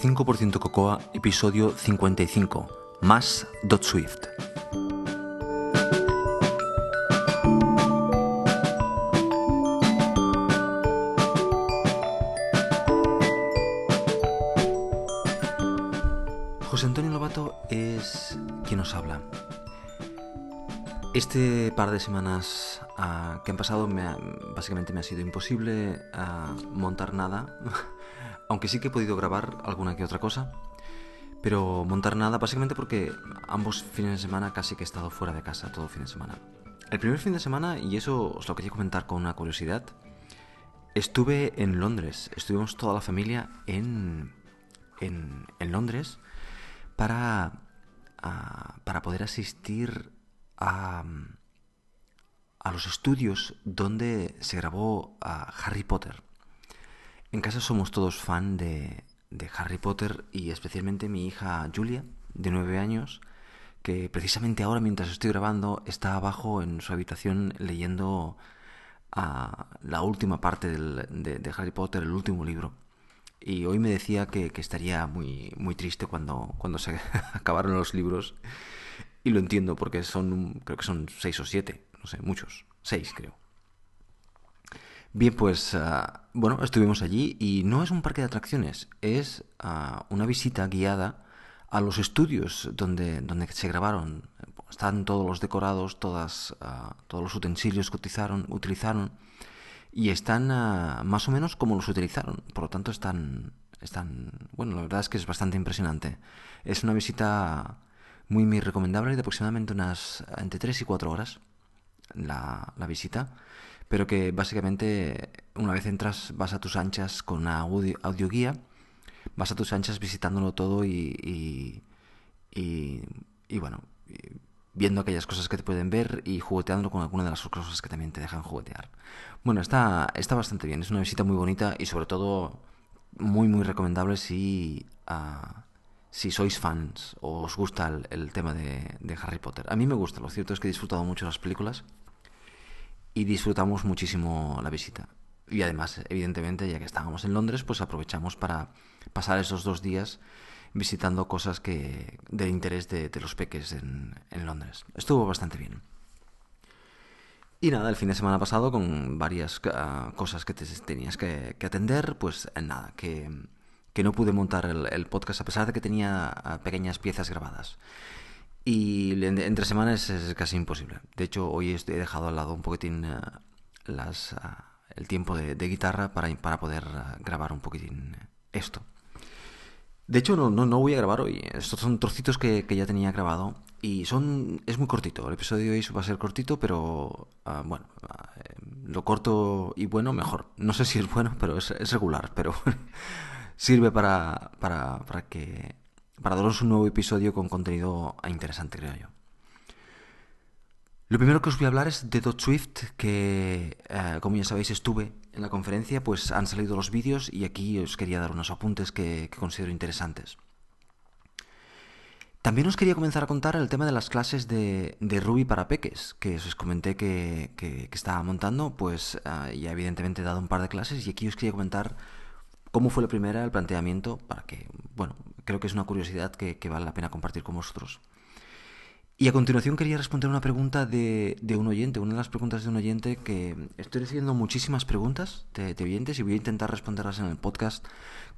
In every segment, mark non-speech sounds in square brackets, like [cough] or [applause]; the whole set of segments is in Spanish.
95% Cocoa, episodio 55, más Dot Swift. José Antonio Lobato es quien nos habla. Este par de semanas ah, que han pasado básicamente me ha sido imposible ah, montar nada, [laughs] aunque sí que he podido grabar alguna que otra cosa, pero montar nada básicamente porque ambos fines de semana casi que he estado fuera de casa todo fin de semana. El primer fin de semana, y eso os lo quería comentar con una curiosidad, estuve en Londres, estuvimos toda la familia en, en, Londres para, ah, para poder asistir a, a los estudios donde se grabó ah, Harry Potter. En casa somos todos fan de, Harry Potter y especialmente mi hija Julia, de 9 años, que precisamente ahora mientras estoy grabando está abajo en su habitación leyendo ah, la última parte del- de, de Harry Potter, el último libro. Y hoy me decía que, que estaría muy, muy triste cuando, cuando se [laughs] acabaron los libros. Y lo entiendo porque son, creo que son seis o siete, no sé, muchos. Seis, creo. Bien, pues ah, bueno, estuvimos allí y no es un parque de atracciones, es ah, una visita guiada a los estudios donde, donde se grabaron. Están todos los decorados, todas, ah, todos los utensilios que utilizaron, utilizaron y están más o menos como los utilizaron. Por lo tanto, están, están, bueno, la verdad es que es bastante impresionante. Es una visita muy, muy recomendable de aproximadamente unas entre 3 y 4 horas la, la visita, pero que básicamente una vez entras vas a tus anchas con una audio, audioguía, vas a tus anchas visitándolo todo y, y, y- bueno, viendo aquellas cosas que te pueden ver y jugueteando con alguna de las cosas que también te dejan juguetear. Bueno, está, está bastante bien, es una visita muy bonita y sobre todo muy muy recomendable si, ah, si sois fans o os gusta el, el tema de, de Harry Potter. A mí me gusta, lo cierto es que he disfrutado mucho las películas y disfrutamos muchísimo la visita. Y además, evidentemente, ya que estábamos en Londres, pues aprovechamos para pasar esos dos días visitando cosas que de interés de, los peques en, Londres. Estuvo bastante bien. Y nada, el fin de semana pasado con varias ah, cosas que te- tenías que, que atender, pues eh, nada, que, que no pude montar el, el podcast a pesar de que tenía ah, pequeñas piezas grabadas. Y entre semanas es casi imposible. De hecho, hoy he dejado al lado un poquitín eh, las, ah, el tiempo de, guitarra para, para poder ah, grabar un poquitín esto. De hecho, no, no, no voy a grabar hoy. Estos son trocitos que, que ya tenía grabado. Y son. Es muy cortito. El episodio de hoy va a ser cortito, pero. ah, bueno. eh, lo corto y bueno, mejor. No sé si es bueno, pero es, es regular. Pero [laughs] sirve para, para, para que. Para daros un nuevo episodio con contenido interesante, creo yo. Lo primero que os voy a hablar es de Dot Swift, que eh, como ya sabéis estuve en la conferencia, pues han salido los vídeos y aquí os quería dar unos apuntes que, considero interesantes. También os quería comenzar a contar el tema de las clases de, de Ruby para peques, que os comenté que, que- estaba montando, pues ah, ya evidentemente he dado un par de clases y aquí os quería comentar cómo fue la primera, el planteamiento, para que, bueno, creo que es una curiosidad que, vale la pena compartir con vosotros. Y a continuación quería responder una pregunta de, de un oyente, una de las preguntas de un oyente que estoy recibiendo muchísimas preguntas de, oyentes y voy a intentar responderlas en el podcast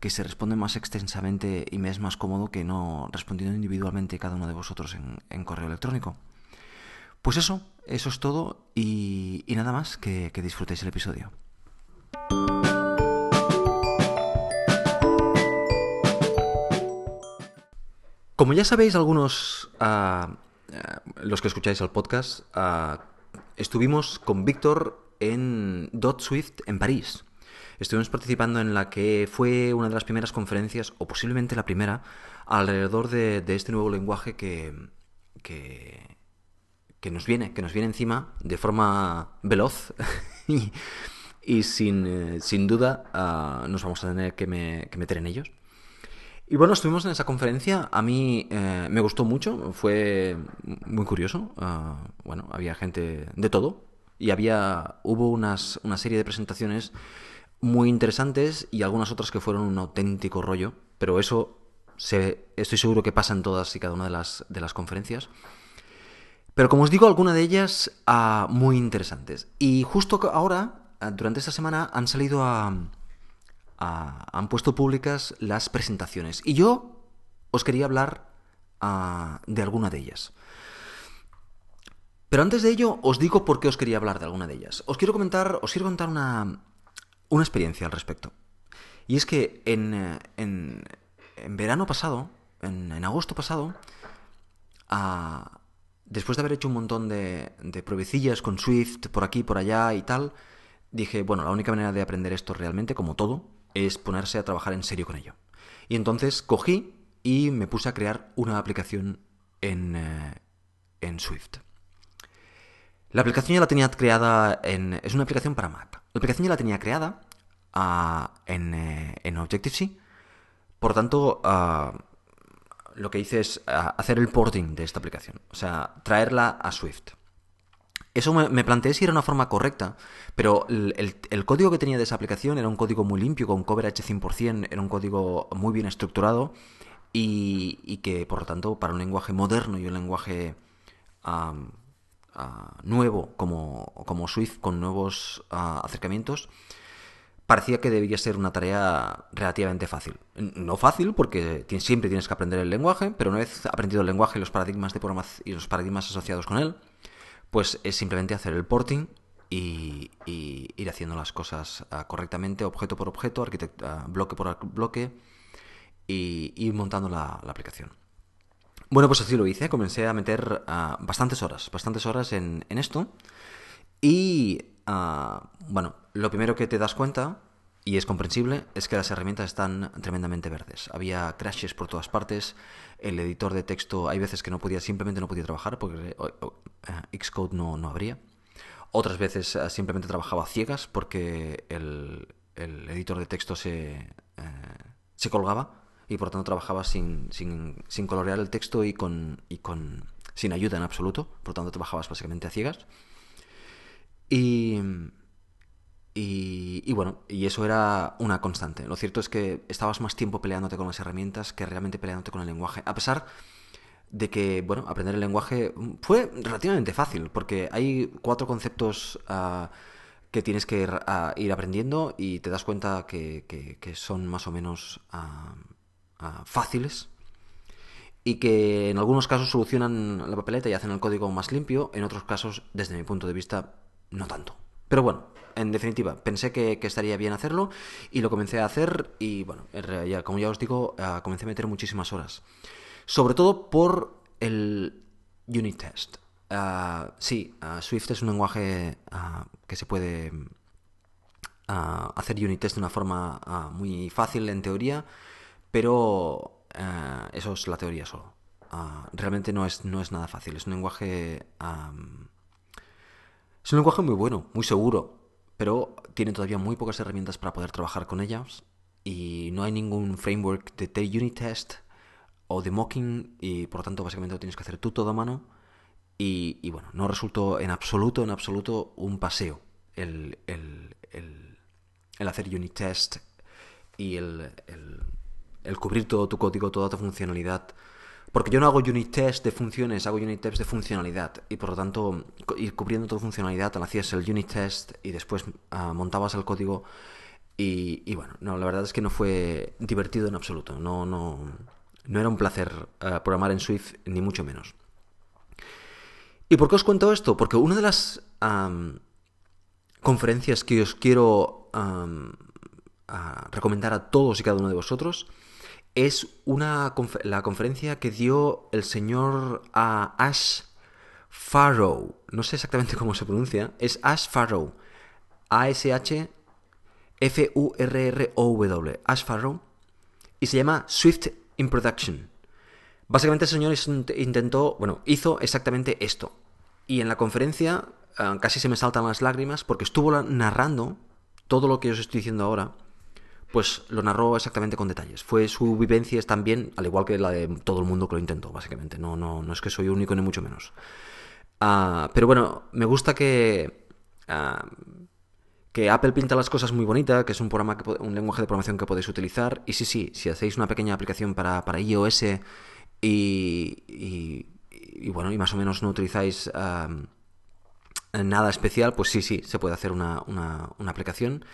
que se responde más extensamente y me es más cómodo que no respondiendo individualmente cada uno de vosotros en, correo electrónico. Pues eso, eso es todo y, nada más, que disfrutéis el episodio. Como ya sabéis algunos, ah, los que escucháis el podcast, ah, estuvimos con Víctor en Dot Swift en París. Estuvimos participando en la que fue una de las primeras conferencias, o posiblemente la primera, alrededor de, este nuevo lenguaje que, que, nos viene, que nos viene encima de forma veloz [laughs] y, sin, eh, sin duda ah, nos vamos a tener que, me- que meter en ellos. Y bueno, estuvimos en esa conferencia. A mí eh, me gustó mucho, fue muy curioso. ah, bueno, había gente de todo y había hubo unas, una serie de presentaciones muy interesantes y algunas otras que fueron un auténtico rollo pero eso estoy seguro que pasa en todas y cada una de las, de las conferencias. Pero como os digo, algunas de ellas ah, muy interesantes. Y justo ahora, ah, durante esta semana, han salido a, han puesto públicas las presentaciones. Y yo os quería hablar ah, de alguna de ellas. Pero antes de ello, os digo por qué os quería hablar de alguna de ellas. Os quiero comentar, os quiero contar una, una experiencia al respecto. Y es que en, en, verano pasado, en, agosto pasado, después de haber hecho un montón de, de pruebecillas con Swift por aquí, por allá y tal, dije, bueno, la única manera de aprender esto realmente, como todo, es ponerse a trabajar en serio con ello. Y entonces cogí y me puse a crear una aplicación en, eh, en Swift. La aplicación ya la tenía creada en... Es una aplicación para Mac. La aplicación ya la tenía creada ah, en, eh, en Objective-C. Por tanto, ah, lo que hice es ah, hacer el porting de esta aplicación. O sea, traerla a Swift. Eso me, planteé si era una forma correcta, pero el, código que tenía de esa aplicación era un código muy limpio, con coverage 100%, era un código muy bien estructurado y, que, por lo tanto, para un lenguaje moderno y un lenguaje ah, nuevo como, como, Swift, con nuevos ah, acercamientos, parecía que debía ser una tarea relativamente fácil. No fácil, porque siempre tienes que aprender el lenguaje, pero una vez aprendido el lenguaje y los paradigmas de y los paradigmas asociados con él, pues es simplemente hacer el porting y, ir haciendo las cosas ah, correctamente, objeto por objeto, ah, bloque por bloque, y ir montando la, aplicación. Bueno, pues así lo hice, comencé a meter ah, bastantes horas, bastantes horas en, esto. Y, bueno, lo primero que te das cuenta, y es comprensible, es que las herramientas están tremendamente verdes. Había crashes por todas partes, el editor de texto hay veces que no podía, simplemente no podía trabajar porque eh, Xcode no, no abría. Otras veces eh, simplemente trabajaba ciegas porque el, editor de texto se, eh, se colgaba y por tanto trabajaba sin, sin, sin, colorear el texto y con, y con sin ayuda en absoluto. Por tanto trabajabas básicamente a ciegas. Y, y, bueno, y eso era una constante. Lo cierto es que estabas más tiempo peleándote con las herramientas que realmente peleándote con el lenguaje. A pesar de que, bueno, aprender el lenguaje fue relativamente fácil, porque hay cuatro conceptos ah, que tienes que ir, aprendiendo y te das cuenta que, son más o menos ah, ah, fáciles y que en algunos casos solucionan la papeleta y hacen el código más limpio, en otros casos, desde mi punto de vista, no tanto. Pero bueno, en definitiva, pensé que, estaría bien hacerlo y lo comencé a hacer y bueno, como ya os digo, ah, comencé a meter muchísimas horas. Sobre todo por el unit test. Ah, sí, ah, Swift es un lenguaje que se puede hacer unit test de una forma muy fácil en teoría, pero eso es la teoría solo. realmente no es, no es nada fácil, es un lenguaje... es un lenguaje muy bueno, muy seguro, pero tiene todavía muy pocas herramientas para poder trabajar con ellas y no hay ningún framework de unit test o de mocking y por lo tanto básicamente lo tienes que hacer tú todo a mano y, bueno, no resultó en absoluto, en absoluto un paseo el, hacer unit test y el, el, cubrir todo tu código, toda tu funcionalidad porque yo no hago unit test de funciones, hago unit tests de funcionalidad. Y por lo tanto, ir cubriendo toda funcionalidad, hacías el unit test y después ah, montabas el código. Y, bueno, no, la verdad es que no fue divertido en absoluto. No, no, no era un placer ah, programar en Swift, ni mucho menos. ¿Y por qué os cuento esto? Porque una de las conferencias que os quiero recomendar a todos y cada uno de vosotros es una la conferencia que dio el señor Ash Farrow. No sé exactamente cómo se pronuncia. Es Ash Farrow. A-S-H F-U-R-R-O-W. Ash Farrow. Y se llama Swift in Production. Básicamente el señor intentó, bueno, hizo exactamente esto. Y en la conferencia ah, casi se me saltan las lágrimas porque estuvo narrando todo lo que os estoy diciendo ahora pues lo narró exactamente con detalles. Fue su vivencia es también, al igual que la de todo el mundo que lo intentó, básicamente. No, no, no es que soy único ni mucho menos. Ah, pero bueno, me gusta que, ah, que Apple pinta las cosas muy bonita, que es un programa que, un lenguaje de programación que podéis utilizar. Y sí, sí, si hacéis una pequeña aplicación para, para iOS y, bueno, y más o menos no utilizáis nada especial, pues sí, sí, se puede hacer una, una, aplicación.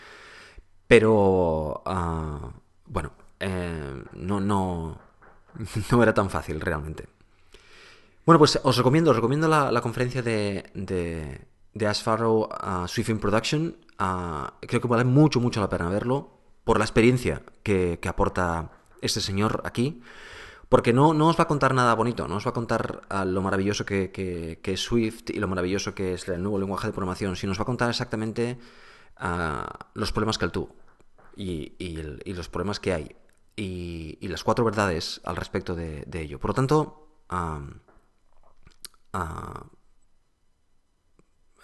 Pero, ah, bueno, eh, no, no, [laughs] no era tan fácil realmente. Bueno, pues os recomiendo, os recomiendo la, conferencia de, de, de Ash Farrow a Swift Production. creo que vale mucho, mucho la pena verlo por la experiencia que, aporta este señor aquí. Porque no, no, os va a contar nada bonito, no os va a contar lo maravilloso que, es Swift y lo maravilloso que es el nuevo lenguaje de programación, sino os va a contar exactamente los problemas que él tuvo y, los problemas que hay y, las cuatro verdades al respecto de, ello. Por lo tanto,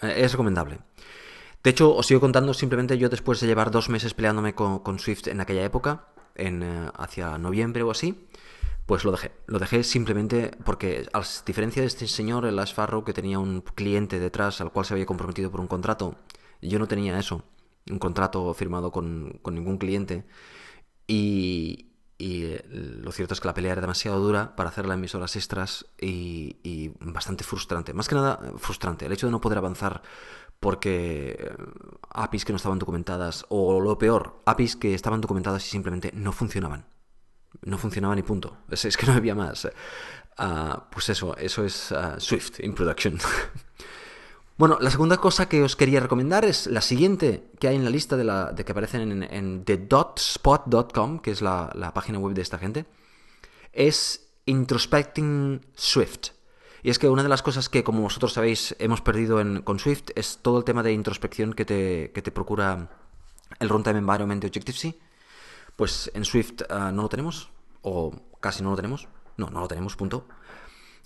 es recomendable. De hecho, os sigo contando simplemente yo después de llevar dos meses peleándome con, Swift en aquella época, en, eh, hacia noviembre o así, pues lo dejé. Lo dejé simplemente porque, a diferencia de este señor, el Ash Farrow, que tenía un cliente detrás al cual se había comprometido por un contrato, yo no tenía eso, un contrato firmado con, con ningún cliente. Y, y eh, lo cierto es que la pelea era demasiado dura para hacerla en mis horas extras y, bastante frustrante. Más que nada frustrante. El hecho de no poder avanzar porque eh, APIs que no estaban documentadas, o lo peor, APIs que estaban documentadas y simplemente no funcionaban. No funcionaban y punto. [laughs] Es, que no había más. Ah, pues eso, eso es ah, Swift in production. [laughs] Bueno, la segunda cosa que os quería recomendar es la siguiente que hay en la lista de, la, de que aparecen en, thedotspot.com, que es la, página web de esta gente, es Introspecting Swift. Y es que una de las cosas que, como vosotros sabéis, hemos perdido con Swift es todo el tema de introspección que te, que te procura el Runtime Environment de Objective-C. Pues en Swift ah, no lo tenemos, o casi no lo tenemos. No, no lo tenemos, punto.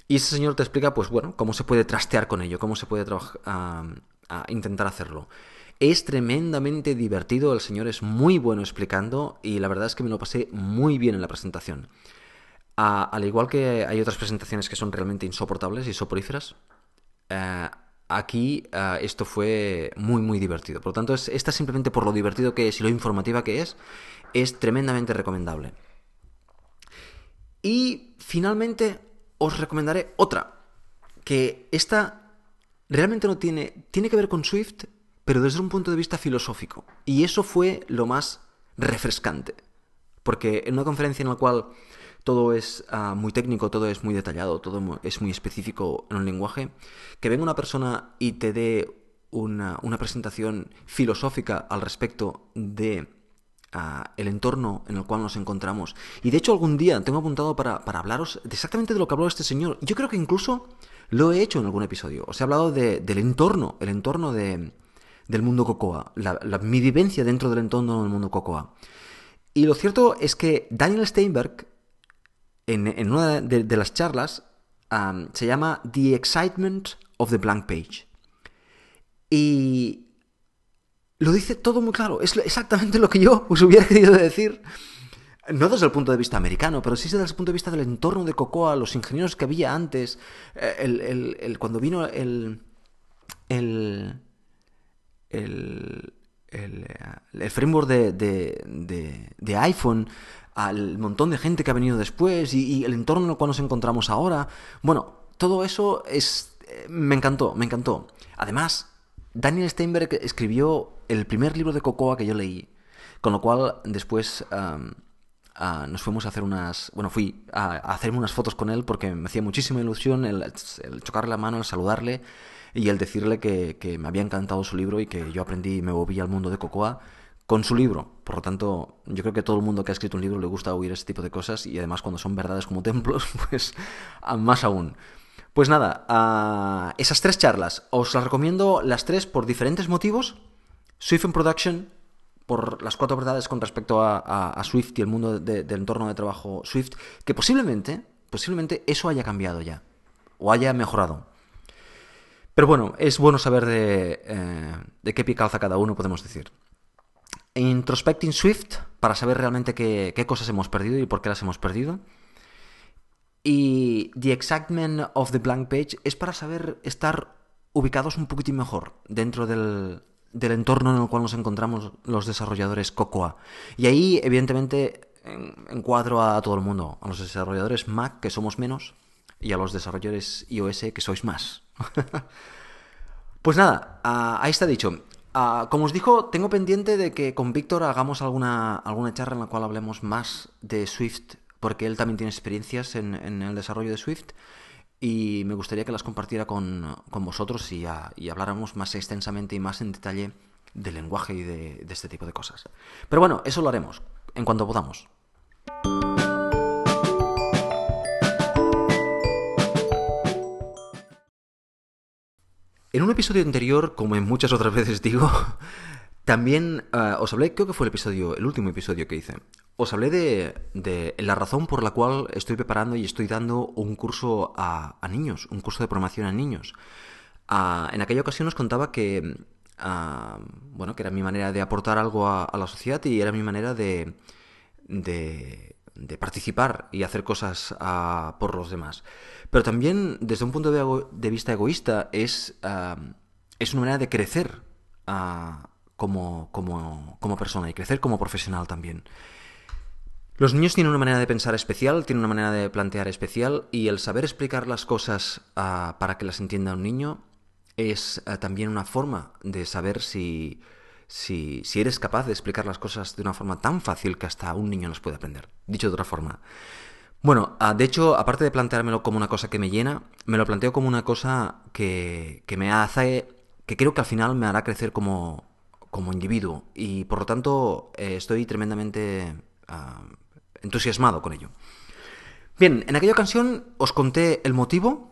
Y ese señor te explica, pues bueno, cómo se puede trastear con ello, cómo se puede intentar hacerlo. Es tremendamente divertido, el señor es muy bueno explicando y la verdad es que me lo pasé muy bien en la presentación. al igual que hay otras presentaciones que son realmente insoportables y soporíferas, eh, aquí esto fue muy muy divertido. Por lo tanto, esta simplemente por lo divertido que es y lo informativa que es, es tremendamente recomendable. Y finalmente, os recomendaré otra, que esta realmente no tiene, tiene que ver con Swift, pero desde un punto de vista filosófico. Y eso fue lo más refrescante. Porque en una conferencia en la cual todo es ah, muy técnico, todo es muy detallado, todo es muy específico en un lenguaje, que venga una persona y te dé una, una presentación filosófica al respecto de el entorno en el cual nos encontramos. Y de hecho algún día tengo apuntado para, hablaros exactamente de lo que habló este señor. Yo creo que incluso lo he hecho en algún episodio. Os he hablado del entorno, el entorno de, del mundo Cocoa, la, mi vivencia dentro del entorno del mundo Cocoa. Y lo cierto es que Daniel Steinberg, en, una de, las charlas, se llama The Excitement of the Blank Page. Y lo dice todo muy claro. Es exactamente lo que yo os hubiera [laughs] querido decir. No desde el punto de vista americano, pero sí desde el punto de vista del entorno de Cocoa, los ingenieros que había antes, eh, el, cuando vino el, el, el, el framework de, de, iPhone, al montón de gente que ha venido después y, y, el entorno en el cual nos encontramos ahora. Bueno, todo eso es... Eh, me encantó, me encantó. Además, Daniel Steinberg escribió el primer libro de Cocoa que yo leí, con lo cual después nos fuimos a hacer unas... Bueno, fui a, hacerme unas fotos con él porque me hacía muchísima ilusión el, chocarle la mano, el saludarle y el decirle que, me había encantado su libro y que yo aprendí y me volví al mundo de Cocoa con su libro. Por lo tanto, yo creo que todo el mundo que ha escrito un libro le gusta oír ese tipo de cosas y además cuando son verdades como templos, [laughs] pues más aún. Pues nada, esas tres charlas os las recomiendo las tres por diferentes motivos. Swift in Production, por las cuatro verdades con respecto a, Swift y el mundo del entorno de trabajo Swift, que posiblemente, posiblemente eso haya cambiado ya, o haya mejorado. Pero bueno, es bueno saber de, eh, qué pie calza cada uno, podemos decir. Introspecting Swift, para saber realmente qué cosas hemos perdido y por qué las hemos perdido. Y The Exactment of the Blank Page es para saber estar ubicados un poquitín mejor dentro del, del entorno en el cual nos encontramos los desarrolladores Cocoa. Y ahí, evidentemente, encuadro a todo el mundo, a los desarrolladores Mac, que somos menos, y a los desarrolladores iOS, que sois más. [laughs] pues nada, ahí está dicho. como os dijo, tengo pendiente de que con Víctor hagamos alguna, alguna charla en la cual hablemos más de Swift, porque él también tiene experiencias en, el desarrollo de Swift y me gustaría que las compartiera con, vosotros y, habláramos más extensamente y más en detalle del lenguaje y de este tipo de cosas. Pero bueno, eso lo haremos en cuanto podamos. En un episodio anterior, como en muchas otras veces digo, [laughs] también eh, os hablé, creo que fue el episodio, el último episodio que hice, os hablé de, la razón por la cual estoy preparando y estoy dando un curso a, niños, un curso de programación a niños. Ah, en aquella ocasión os contaba que, ah, bueno, que era mi manera de aportar algo a, la sociedad y era mi manera de, de, participar y hacer cosas ah, por los demás. Pero también, desde un punto de, vista egoísta, es, es una manera de crecer como, como, persona y crecer como profesional también. Los niños tienen una manera de pensar especial, tienen una manera de plantear especial y el saber explicar las cosas para que las entienda un niño es también una forma de saber si, si, eres capaz de explicar las cosas de una forma tan fácil que hasta un niño las puede aprender. Dicho de otra forma, bueno, ah, de hecho, aparte de planteármelo como una cosa que me llena, me lo planteo como una cosa que, me hace, que creo que al final me hará crecer como, como individuo y por lo tanto eh, estoy tremendamente ah, entusiasmado con ello. Bien, en aquella ocasión os conté el motivo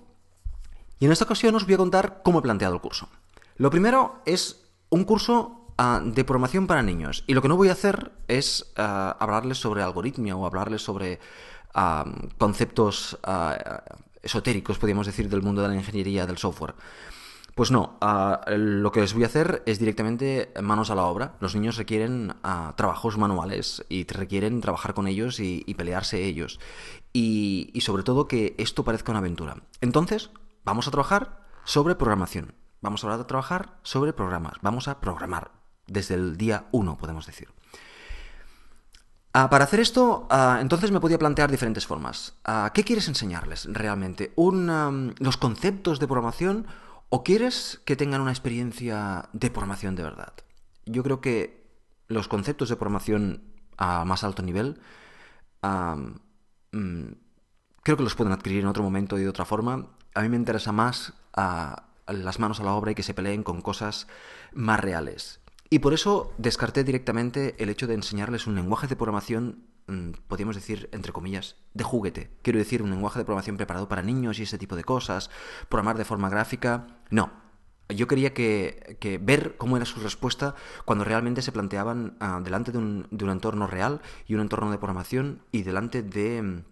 y en esta ocasión os voy a contar cómo he planteado el curso. Lo primero es un curso ah, de programación para niños y lo que no voy a hacer es hablarles sobre algoritmia o hablarles sobre conceptos esotéricos, podríamos decir, del mundo de la ingeniería del software. Pues no, lo que les voy a hacer es directamente manos a la obra. Los niños requieren trabajos manuales y requieren trabajar con ellos y, pelearse ellos. Y, y, sobre todo que esto parezca una aventura. Entonces, vamos a trabajar sobre programación. Vamos a trabajar sobre programas. Vamos a programar desde el día 1, podemos decir. Ah, para hacer esto, ah, entonces me podía plantear diferentes formas. Ah, ¿Qué quieres enseñarles realmente? ¿Los conceptos de programación o quieres que tengan una experiencia de programación de verdad? Yo creo que los conceptos de programación a más alto nivel mm, creo que los pueden adquirir en otro momento y de otra forma. A mí me interesa más las manos a la obra y que se peleen con cosas más reales. Y por eso descarté directamente el hecho de enseñarles un lenguaje de programación, podríamos decir, entre comillas, de juguete. Quiero decir, un lenguaje de programación preparado para niños y ese tipo de cosas, programar de forma gráfica. No. Yo quería que, ver cómo era su respuesta cuando realmente se planteaban ah, delante de un, entorno real y un entorno de programación y delante de,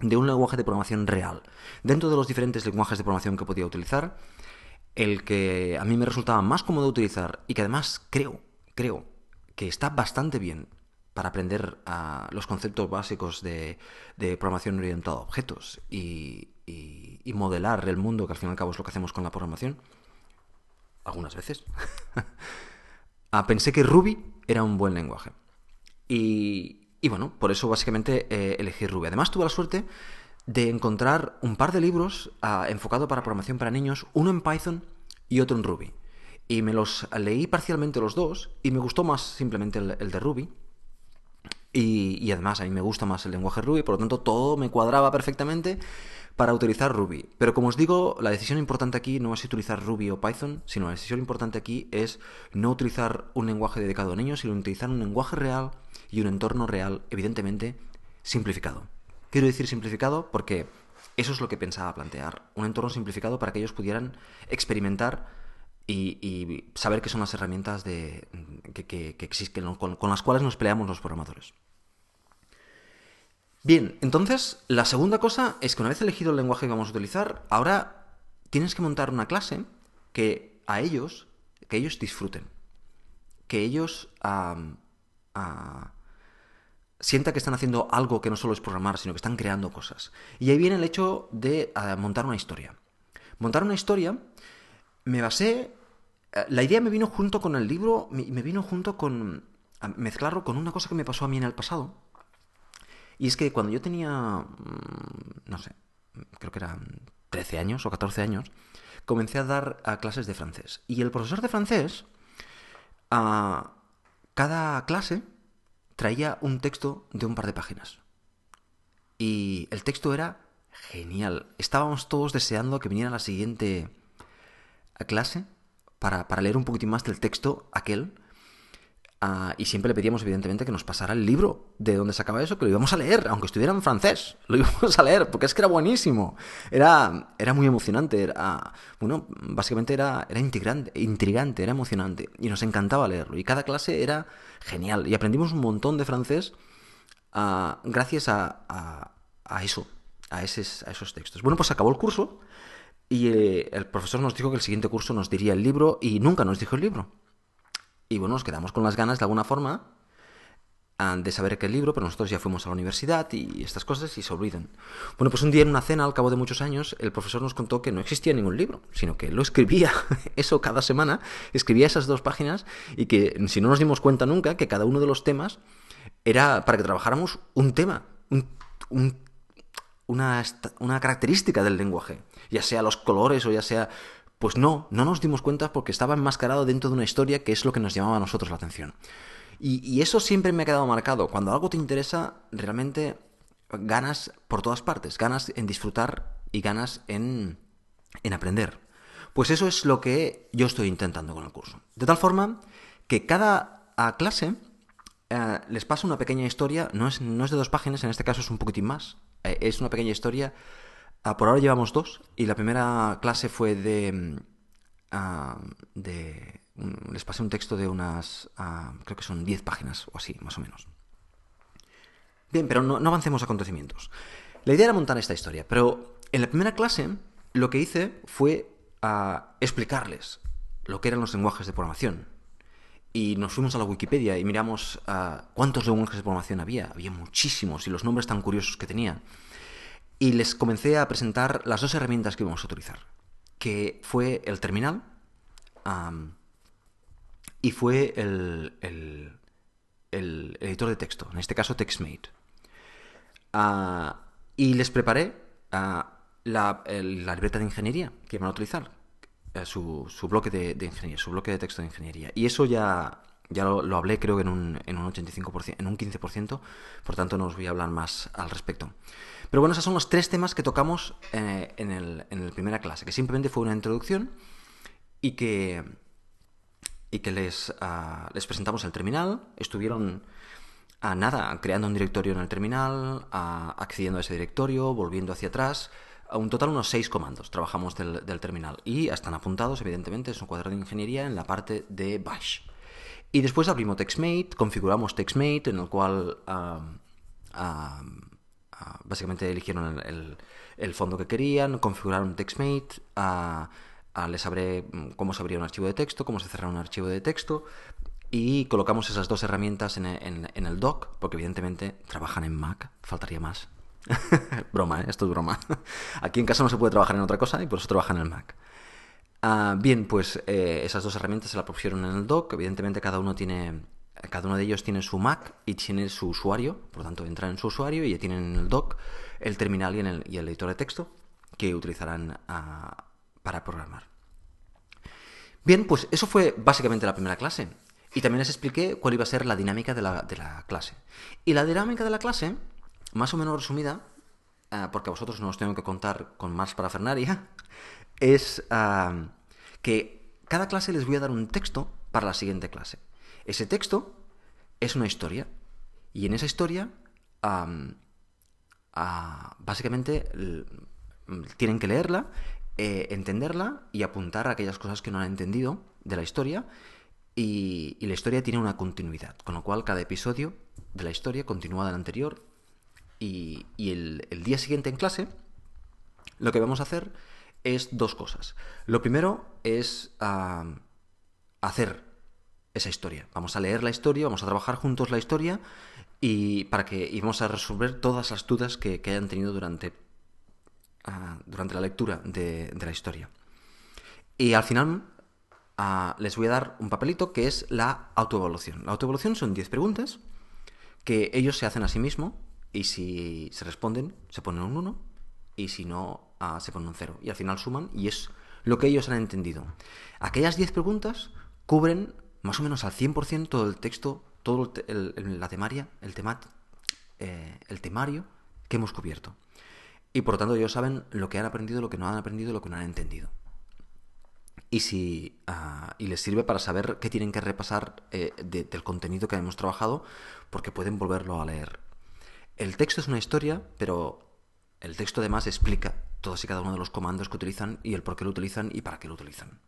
de un lenguaje de programación real. Dentro de los diferentes lenguajes de programación que podía utilizar, el que a mí me resultaba más cómodo utilizar y que además creo, creo que está bastante bien para aprender a los conceptos básicos de, programación orientada a objetos y, modelar el mundo, que al fin y al cabo es lo que hacemos con la programación, algunas veces, [laughs] ah, pensé que Ruby era un buen lenguaje. Y, bueno, por eso básicamente eh, elegí Ruby. Además tuve la suerte de encontrar un par de libros ah, enfocados para programación para niños, uno en Python y otro en Ruby. Y me los leí parcialmente los dos y me gustó más simplemente el, de Ruby. Y, además a mí me gusta más el lenguaje Ruby, por lo tanto todo me cuadraba perfectamente para utilizar Ruby. Pero como os digo, la decisión importante aquí no es utilizar Ruby o Python, sino la decisión importante aquí es no utilizar un lenguaje dedicado a niños, sino utilizar un lenguaje real y un entorno real, evidentemente, simplificado. Quiero decir simplificado porque eso es lo que pensaba plantear. Un entorno simplificado para que ellos pudieran experimentar y, saber qué son las herramientas de, que, existen, con, las cuales nos peleamos los programadores. Bien, entonces la segunda cosa es que una vez elegido el lenguaje que vamos a utilizar, ahora tienes que montar una clase que a ellos, que ellos disfruten, que ellos sienta que están haciendo algo que no solo es programar, sino que están creando cosas. Y ahí viene el hecho de montar una historia. Montar una historia me basé eh, la idea me vino junto con el libro, me, me vino junto con mezclarlo con una cosa que me pasó a mí en el pasado. Y es que cuando yo tenía, mm, no sé, creo que eran 13 años o 14 años, comencé a dar clases de francés. Y el profesor de francés, a cada clase, traía un texto de un par de páginas. Y el texto era genial. Estábamos todos deseando que viniera la siguiente clase para, para leer un poquitín más del texto aquel Ah, y siempre le pedíamos, evidentemente, que nos pasara el libro de donde sacaba eso, que lo íbamos a leer, aunque estuviera en francés. Lo [laughs] íbamos a leer, porque es que era buenísimo. Era, era muy emocionante. Era, bueno, básicamente era, era intrigante, intrigante, era emocionante. Y nos encantaba leerlo. Y cada clase era genial. Y aprendimos un montón de francés ah, gracias a, a, eso, a, esos, a esos textos. Bueno, pues acabó el curso. Y eh, el profesor nos dijo que el siguiente curso nos diría el libro y nunca nos dijo el libro. Y bueno, nos quedamos con las ganas de alguna forma de saber qué libro, pero nosotros ya fuimos a la universidad y estas cosas y se olvidan. Bueno, pues un día en una cena, al cabo de muchos años, el profesor nos contó que no existía ningún libro, sino que lo escribía [laughs] eso cada semana, escribía esas dos páginas y que si no nos dimos cuenta nunca que cada uno de los temas era para que trabajáramos un tema, una, una característica del lenguaje, ya sea los colores o ya sea pues no, no nos dimos cuenta porque estaba enmascarado dentro de una historia que es lo que nos llamaba a nosotros la atención. Y, eso siempre me ha quedado marcado. Cuando algo te interesa, realmente ganas por todas partes, ganas en disfrutar y ganas en, en aprender. Pues eso es lo que yo estoy intentando con el curso. De tal forma que cada clase eh, les pasa una pequeña historia, no es, no es de dos páginas, en este caso es un poquitín más, eh, es una pequeña historia Ah, por ahora llevamos dos y la primera clase fue de... Mm, ah, les pasé un texto de unas... Ah, creo que son 10 páginas o así, más o menos. Bien, pero no, avancemos a acontecimientos. La idea era montar esta historia, pero en la primera clase lo que hice fue explicarles lo que eran los lenguajes de programación. Y nos fuimos a la Wikipedia y miramos cuántos lenguajes de programación había. Había muchísimos y los nombres tan curiosos que tenían y les comencé a presentar las dos herramientas que íbamos a utilizar, que fue el terminal y fue el, el, editor de texto, en este caso TextMate. Ah, y les preparé ah, la, libreta de ingeniería que iban a utilizar, eh, su, bloque de, de, ingeniería, su bloque de texto de ingeniería. Y eso ya, ya lo, hablé creo que en un, en un 85%, en un 15%, por tanto no os voy a hablar más al respecto. Pero bueno, esos son los tres temas que tocamos eh, en, el, en la primera clase, que simplemente fue una introducción y que, y que les, ah, les presentamos el terminal, estuvieron a nada creando un directorio en el terminal, accediendo a ese directorio, volviendo hacia atrás, a un total unos seis comandos trabajamos del, del terminal y están apuntados, evidentemente, es un cuadro de ingeniería en la parte de Bash. Y después abrimos TextMate, configuramos TextMate, en el cual básicamente eligieron el, fondo que querían, configuraron TextMate, les sabré mm, cómo se abría un archivo de texto, cómo se cerraba un archivo de texto, y colocamos esas dos herramientas en, en el dock, porque evidentemente trabajan en Mac, faltaría más. [laughs] broma, ¿eh? esto es broma. [laughs] Aquí en casa no se puede trabajar en otra cosa y por eso trabajan en el Mac. Ah, bien, pues eh, esas dos herramientas se las pusieron en el dock. Evidentemente cada uno tiene, cada uno de ellos tiene su Mac y tiene su usuario, por lo tanto entran en su usuario y ya tienen en el dock el terminal y, el, y editor de texto que utilizarán ah, para programar. Bien, pues eso fue básicamente la primera clase. Y también les expliqué cuál iba a ser la dinámica de la, de la clase. Y la dinámica de la clase, más o menos resumida, ah, porque a vosotros no os tengo que contar con más parafernaria, [laughs] es que cada clase les voy a dar un texto para la siguiente clase. Ese texto es una historia. Y en esa historia, básicamente, tienen que leerla, eh, entenderla y apuntar aquellas cosas que no han entendido de la historia. Y, la historia tiene una continuidad, con lo cual cada episodio de la historia continúa del anterior. Y, el, el día siguiente en clase, lo que vamos a hacer es dos cosas. Lo primero es hacer esa historia. Vamos a leer la historia, vamos a trabajar juntos la historia y para que vamos a resolver todas las dudas que, hayan tenido durante, ah, durante la lectura de, la historia. Y al final ah, les voy a dar un papelito que es la autoevaluación. La autoevaluación son 10 preguntas que ellos se hacen a sí mismos y si se responden se ponen un 1 y si no ah, se ponen un 0. Y al final suman y es lo que ellos han entendido. Aquellas 10 preguntas cubren más o menos al 100% todo el texto, todo el, la temaria, el, temat, eh, el temario que hemos cubierto. Y por lo tanto ellos saben lo que han aprendido, lo que no han aprendido, lo que no han entendido. Y, si, ah, y les sirve para saber qué tienen que repasar eh, del contenido que hemos trabajado, porque pueden volverlo a leer. El texto es una historia, pero el texto además explica todos y cada uno de los comandos que utilizan y el por qué lo utilizan y para qué lo utilizan.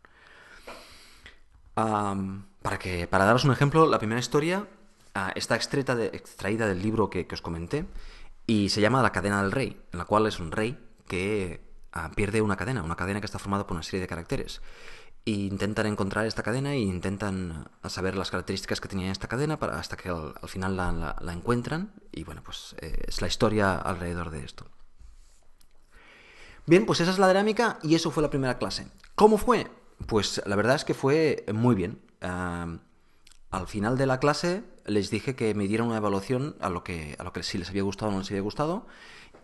para, daros un ejemplo, la primera historia ah, está extraída, de, extraída del libro que, os comenté y se llama La cadena del rey, en la cual es un rey que ah, pierde una cadena, una cadena que está formada por una serie de caracteres. Intentan encontrar esta cadena e intentan saber las características que tenía esta cadena hasta que al, final la, encuentran y bueno, pues eh, es la historia alrededor de esto. Bien, pues esa es la dinámica y eso fue la primera clase. ¿Cómo fue? Pues la verdad es que fue muy bien. al final de la clase les dije que me dieran una evaluación a lo que, a lo que si les había gustado o no les había gustado.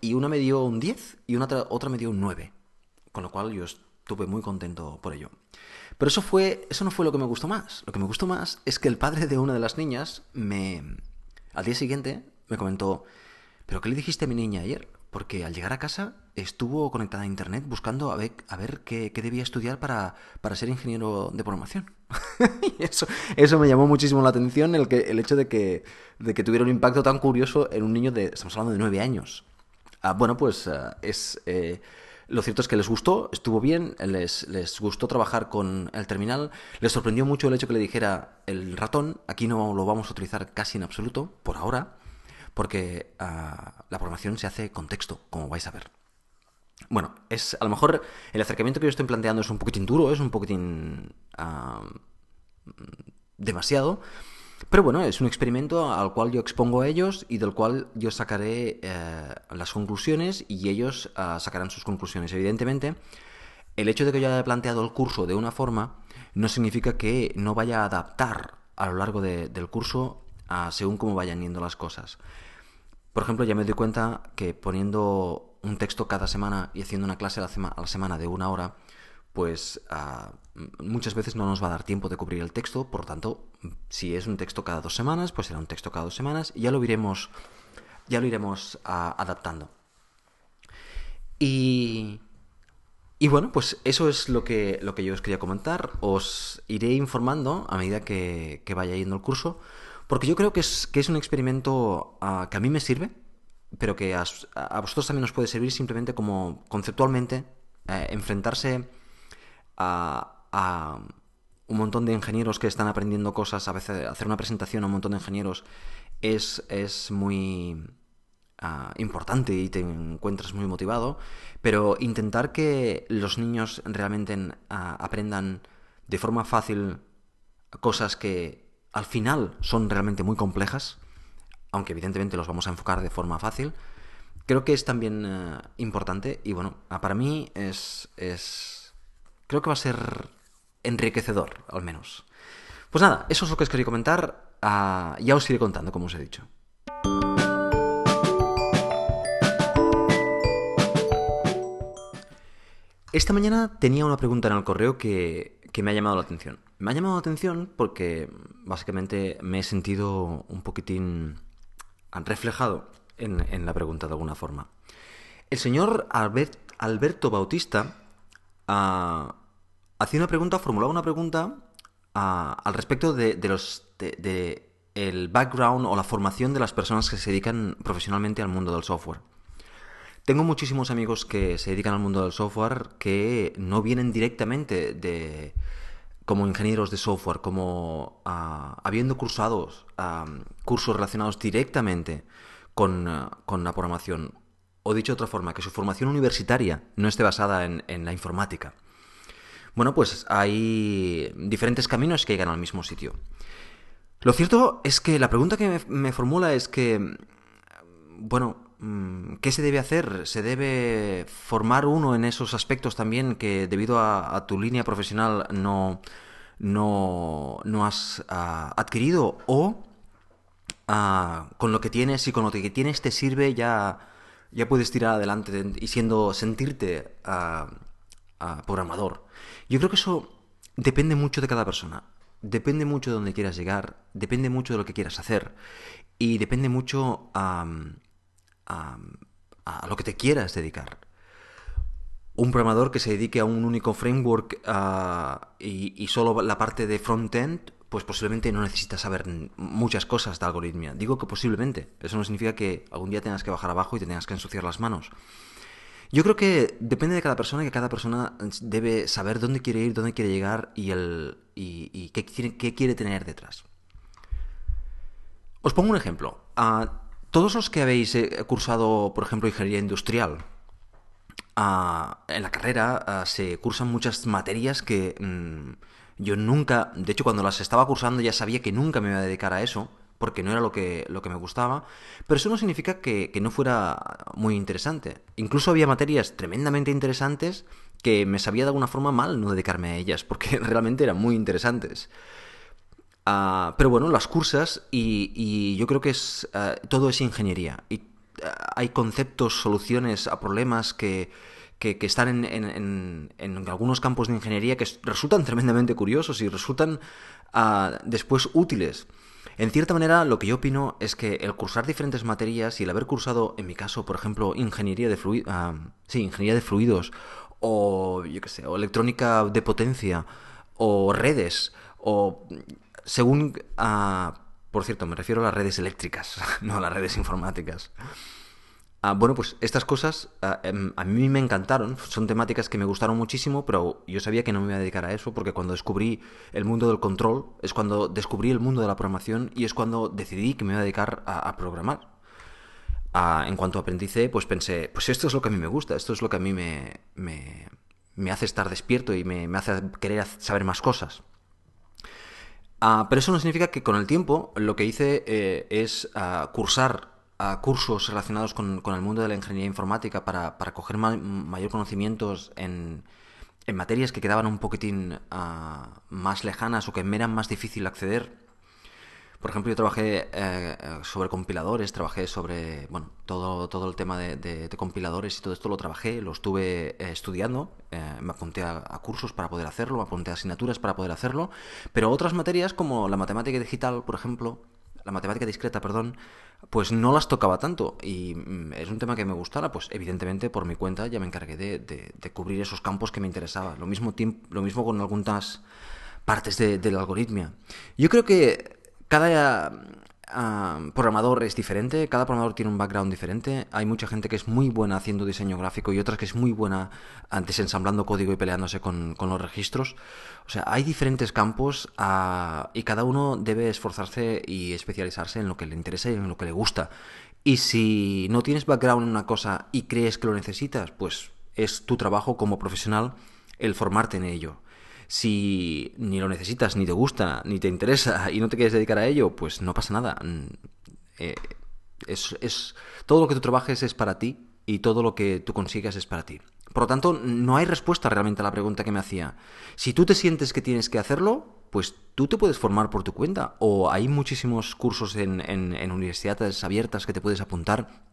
Y una me dio un 10 y otra me dio un 9. Con lo cual yo estuve muy contento por ello. Pero eso, fue, eso no fue lo que me gustó más. Lo que me gustó más es que el padre de una de las niñas me... Al día siguiente me comentó, ¿pero qué le dijiste a mi niña ayer? Porque al llegar a casa estuvo conectada a internet buscando a ver, a ver qué, debía estudiar para, ser ingeniero de programación. [laughs] y eso, eso me llamó muchísimo la atención, el, que, el hecho de que, de que tuviera un impacto tan curioso en un niño de, estamos hablando de nueve años. Ah, bueno, pues ah, es... Eh, lo cierto es que les gustó, estuvo bien, les, les, gustó trabajar con el terminal, les sorprendió mucho el hecho que le dijera el ratón, aquí no lo vamos a utilizar casi en absoluto, por ahora, porque ah, la programación se hace con texto, como vais a ver. Bueno, es a lo mejor el acercamiento que yo estoy planteando es un poquitín duro, es un poquitín ah, demasiado, pero bueno, es un experimento al cual yo expongo a ellos y del cual yo sacaré eh, las conclusiones y ellos ah, sacarán sus conclusiones. Evidentemente, el hecho de que yo haya planteado el curso de una forma no significa que no vaya a adaptar a lo largo del curso según cómo vayan yendo las cosas. Por ejemplo, ya me doy cuenta que poniendo un texto cada semana y haciendo una clase a la, semana de una hora, pues ah, muchas veces no nos va a dar tiempo de cubrir el texto, por lo tanto, si es un texto cada dos semanas, pues será un texto cada dos semanas y ya lo iremos, ya lo iremos ah, adaptando. Y, y bueno, pues eso es lo que, lo que yo os quería comentar. Os iré informando a medida que, que vaya yendo el curso. Porque yo creo que es, que es un experimento ah, que a mí me sirve, pero que a, vosotros también os puede servir simplemente como conceptualmente eh, enfrentarse a, un montón de ingenieros que están aprendiendo cosas, a veces hacer una presentación a un montón de ingenieros es, es muy ah, importante y te encuentras muy motivado, pero intentar que los niños realmente ah, aprendan de forma fácil cosas que al final son realmente muy complejas, aunque evidentemente los vamos a enfocar de forma fácil, creo que es también eh, importante y bueno, para mí es, es... creo que va a ser enriquecedor, al menos. Pues nada, eso es lo que os quería comentar. Ah, ya os iré contando, como os he dicho. Esta mañana tenía una pregunta en el correo que, que me ha llamado la atención. Me ha llamado la atención porque básicamente me he sentido un poquitín reflejado en, la pregunta de alguna forma. El señor Alberto Bautista ah, hacía una pregunta, formulaba una pregunta ah, al respecto de, de, el background o la formación de las personas que se dedican profesionalmente al mundo del software. Tengo muchísimos amigos que se dedican al mundo del software que no vienen directamente de como ingenieros de software, como ah, habiendo cursados cursos relacionados directamente con, ah, con, la programación. O dicho de otra forma, que su formación universitaria no esté basada en, en la informática. Bueno, pues hay diferentes caminos que llegan al mismo sitio. Lo cierto es que la pregunta que me formula es que, bueno, ¿Qué se debe hacer? ¿Se debe formar uno en esos aspectos también que debido a, tu línea profesional no, no, no has ah, adquirido o ah, con lo que tienes y con lo que tienes te sirve ya, ya puedes tirar adelante y siendo sentirte ah, programador. Yo creo que eso depende mucho de cada persona. Depende mucho de dónde quieras llegar, depende mucho de lo que quieras hacer y depende mucho a lo que te quieras dedicar un programador que se dedique a un único framework ah, y, solo la parte de front-end, pues posiblemente no necesita saber muchas cosas de algoritmia. Digo que posiblemente. Eso no significa que algún día tengas que bajar abajo y te tengas que ensuciar las manos. Yo creo que depende de cada persona que cada persona debe saber dónde quiere ir, dónde quiere llegar y, el, y, qué, quiere tener detrás. Os pongo un ejemplo. ah, todos los que habéis eh, cursado, por ejemplo, ingeniería industrial, en la carrera se cursan muchas materias que mm, yo nunca, de hecho cuando las estaba cursando ya sabía que nunca me iba a dedicar a eso, porque no era lo que, lo que me gustaba, pero eso no significa que, no fuera muy interesante. Incluso había materias tremendamente interesantes que me sabía de alguna forma mal no dedicarme a ellas, porque [laughs] realmente eran muy interesantes. Ah, pero bueno, las cursas y, yo creo que es ah, todo es ingeniería. Y hay conceptos, soluciones a problemas que, están en, algunos campos de ingeniería que resultan tremendamente curiosos y resultan ah, después útiles. En cierta manera, lo que yo opino es que el cursar diferentes materias y el haber cursado, en mi caso, por ejemplo, ingeniería de, fluidos, ah, sí, ingeniería de fluidos, o yo qué sé, o electrónica de potencia, o redes, o según ah, por cierto, me refiero a las redes eléctricas, [laughs] no a las redes informáticas. Ah, bueno, pues estas cosas ah, em, a mí me encantaron, son temáticas que me gustaron muchísimo, pero yo sabía que no me iba a dedicar a eso porque cuando descubrí el mundo del control es cuando descubrí el mundo de la programación y es cuando decidí que me iba a dedicar a, programar. En cuanto aprendí pues pensé, pues esto es lo que a mí me gusta, esto es lo que a mí me, me, hace estar despierto y me, me hace querer saber más cosas. Ah, pero eso no significa que con el tiempo lo que hice eh, es ah, cursar ah, cursos relacionados con, el mundo de la ingeniería informática para, coger mayor conocimientos en, en, materias que quedaban un poquitín más lejanas o que me eran más difícil acceder por ejemplo, yo trabajé eh, sobre compiladores, trabajé sobre, bueno, todo, todo el tema de, compiladores y todo esto lo trabajé, lo estuve eh, estudiando, eh, me apunté a, cursos para poder hacerlo, me apunté a asignaturas para poder hacerlo, pero otras materias como la matemática digital, por ejemplo, la matemática discreta, perdón, pues no las tocaba tanto y mm, es un tema que me gustara, pues evidentemente por mi cuenta ya me encargué de, cubrir esos campos que me interesaban. Lo mismo, lo mismo con algunas partes del algoritmia. Yo creo que cada programador es diferente, cada programador tiene un background diferente. Hay mucha gente que es muy buena haciendo diseño gráfico y otras que es muy buena antes ensamblando código y peleándose con, los registros. O sea, hay diferentes campos ah, y cada uno debe esforzarse y especializarse en lo que le interesa y en lo que le gusta. Y si no tienes background en una cosa y crees que lo necesitas, pues es tu trabajo como profesional el formarte en ello. Si ni lo necesitas, ni te gusta, ni te interesa y no te quieres dedicar a ello, pues no pasa nada. Mm, eh, es, todo lo que tú trabajes es para ti y todo lo que tú consigas es para ti. Por lo tanto, no hay respuesta realmente a la pregunta que me hacía. Si tú te sientes que tienes que hacerlo, pues tú te puedes formar por tu cuenta. O hay muchísimos cursos en, en universidades abiertas que te puedes apuntar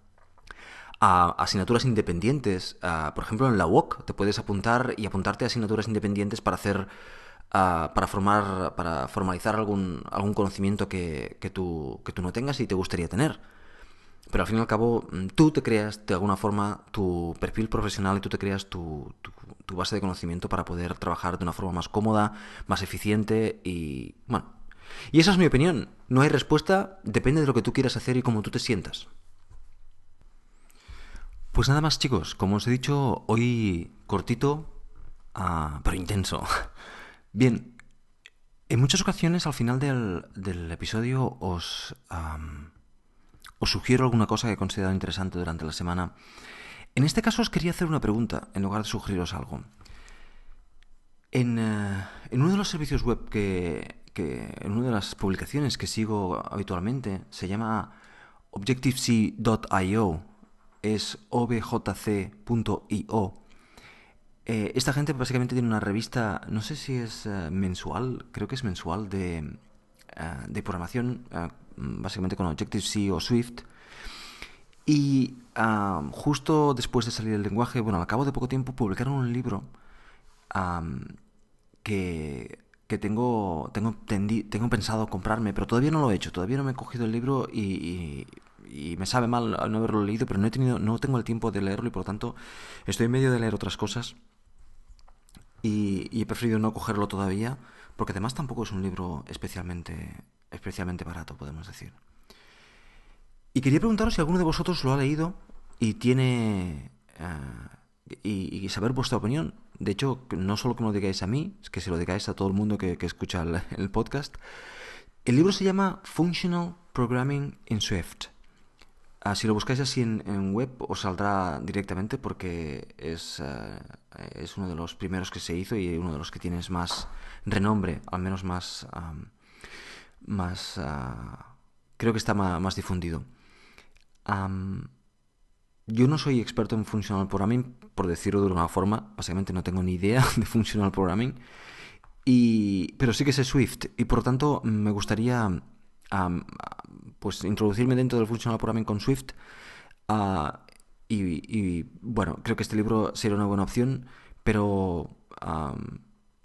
a asignaturas independientes. por ejemplo, en la UOC te puedes apuntar y apuntarte a asignaturas independientes para hacer para formar para formalizar algún algún conocimiento que, que, tú, que tú no tengas y te gustaría tener. Pero al fin y al cabo, mm, tú te creas de alguna forma tu perfil profesional y tú te creas tu, tu base de conocimiento para poder trabajar de una forma más cómoda, más eficiente y bueno. Y esa es mi opinión. No hay respuesta, depende de lo que tú quieras hacer y cómo tú te sientas. Pues nada más chicos, como os he dicho, hoy cortito, ah, pero intenso. [laughs] Bien, en muchas ocasiones al final del, episodio os, os sugiero alguna cosa que he considerado interesante durante la semana. En este caso os quería hacer una pregunta en lugar de sugeriros algo. En, eh, en uno de los servicios web que, en una de las publicaciones que sigo habitualmente, se llama objective-c.io, es objc.io. Eh, esta gente básicamente tiene una revista, no sé si es eh, mensual, creo que es mensual, de, eh, de programación, básicamente con Objective-C o Swift. Y justo después de salir el lenguaje, bueno, al cabo de poco tiempo, publicaron un libro que, que tengo, tengo, tengo pensado comprarme, pero todavía no lo he hecho, todavía no me he cogido el libro y, me sabe mal no haberlo leído, pero no, he tenido, no tengo el tiempo de leerlo y por lo tanto estoy en medio de leer otras cosas y, he preferido no cogerlo todavía, porque además tampoco es un libro especialmente, especialmente barato, podemos decir. Y quería preguntaros si alguno de vosotros lo ha leído y tiene... Eh, y, saber vuestra opinión. De hecho, no solo que me lo digáis a mí, es que se lo digáis a todo el mundo que, escucha el, podcast. El libro se llama Functional Programming in Swift. Ah, si lo buscáis así en, web os saldrá directamente porque es, eh, es uno de los primeros que se hizo y uno de los que tienes más renombre, al menos más... más ah, creo que está más, difundido. yo no soy experto en Functional Programming, por decirlo de alguna forma. Básicamente no tengo ni idea [laughs] de Functional Programming. Y, pero sí que sé Swift y por lo tanto me gustaría pues introducirme dentro del Functional Programming con Swift. Ah, y, bueno, creo que este libro sería una buena opción, pero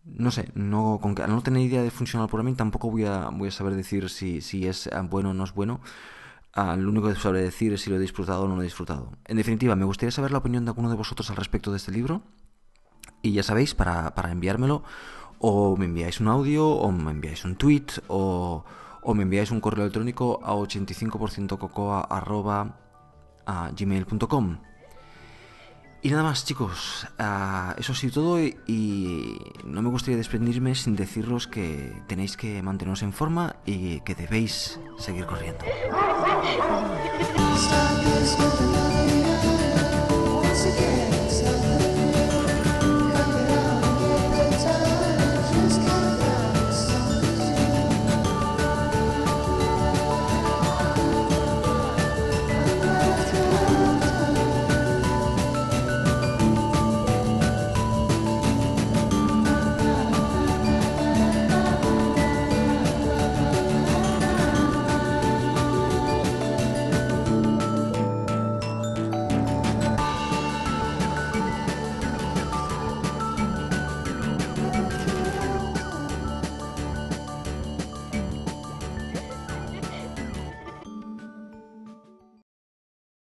no sé, no, con, al no tener idea de Functional Programming tampoco voy a, voy a saber decir si, si es ah, bueno o no es bueno. Ah, lo único que sabré decir es si lo he disfrutado o no lo he disfrutado. En definitiva, me gustaría saber la opinión de alguno de vosotros al respecto de este libro. Y ya sabéis, para, para enviármelo, o me enviáis un audio, o me enviáis un tweet, o, o me enviáis un correo electrónico a 85%cocoa.gmail.com. Y nada más chicos, ah, eso sido todo y, no me gustaría desprendirme sin deciros que tenéis que manteneros en forma y que debéis seguir corriendo.